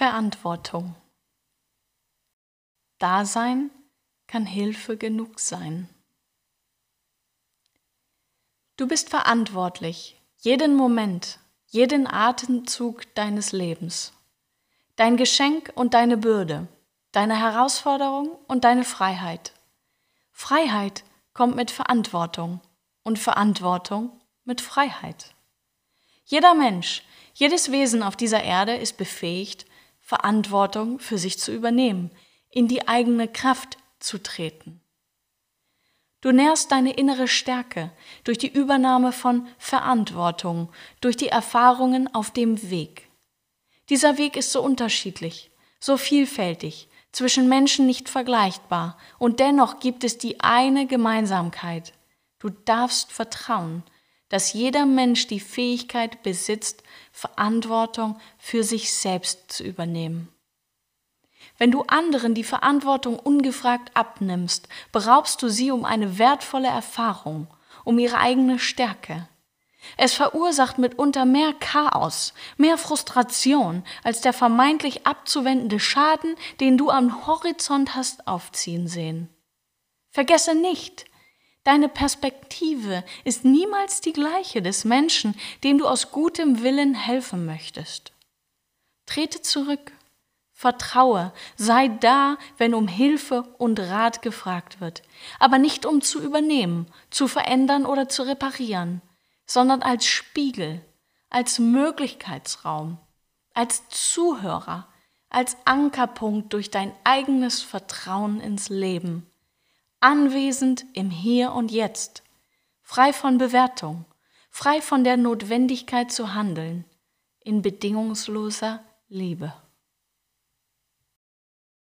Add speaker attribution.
Speaker 1: Verantwortung. Dasein kann Hilfe genug sein. Du bist verantwortlich, jeden Moment, jeden Atemzug deines Lebens. Dein Geschenk und deine Bürde, deine Herausforderung und deine Freiheit. Freiheit kommt mit Verantwortung und Verantwortung mit Freiheit. Jeder Mensch, jedes Wesen auf dieser Erde ist befähigt, Verantwortung für sich zu übernehmen, in die eigene Kraft zu treten. Du nährst deine innere Stärke durch die Übernahme von Verantwortung, durch die Erfahrungen auf dem Weg. Dieser Weg ist so unterschiedlich, so vielfältig, zwischen Menschen nicht vergleichbar, und dennoch gibt es die eine Gemeinsamkeit. Du darfst vertrauen, dass jeder Mensch die Fähigkeit besitzt, Verantwortung für sich selbst zu übernehmen. Wenn du anderen die Verantwortung ungefragt abnimmst, beraubst du sie um eine wertvolle Erfahrung, um ihre eigene Stärke. Es verursacht mitunter mehr Chaos, mehr Frustration als der vermeintlich abzuwendende Schaden, den du am Horizont hast aufziehen sehen. Vergesse nicht, deine Perspektive ist niemals die gleiche des Menschen, dem du aus gutem Willen helfen möchtest. Trete zurück. Vertraue, sei da, wenn um Hilfe und Rat gefragt wird, aber nicht um zu übernehmen, zu verändern oder zu reparieren, sondern als Spiegel, als Möglichkeitsraum, als Zuhörer, als Ankerpunkt durch dein eigenes Vertrauen ins Leben, anwesend im Hier und Jetzt, frei von Bewertung, frei von der Notwendigkeit zu handeln, in bedingungsloser Liebe.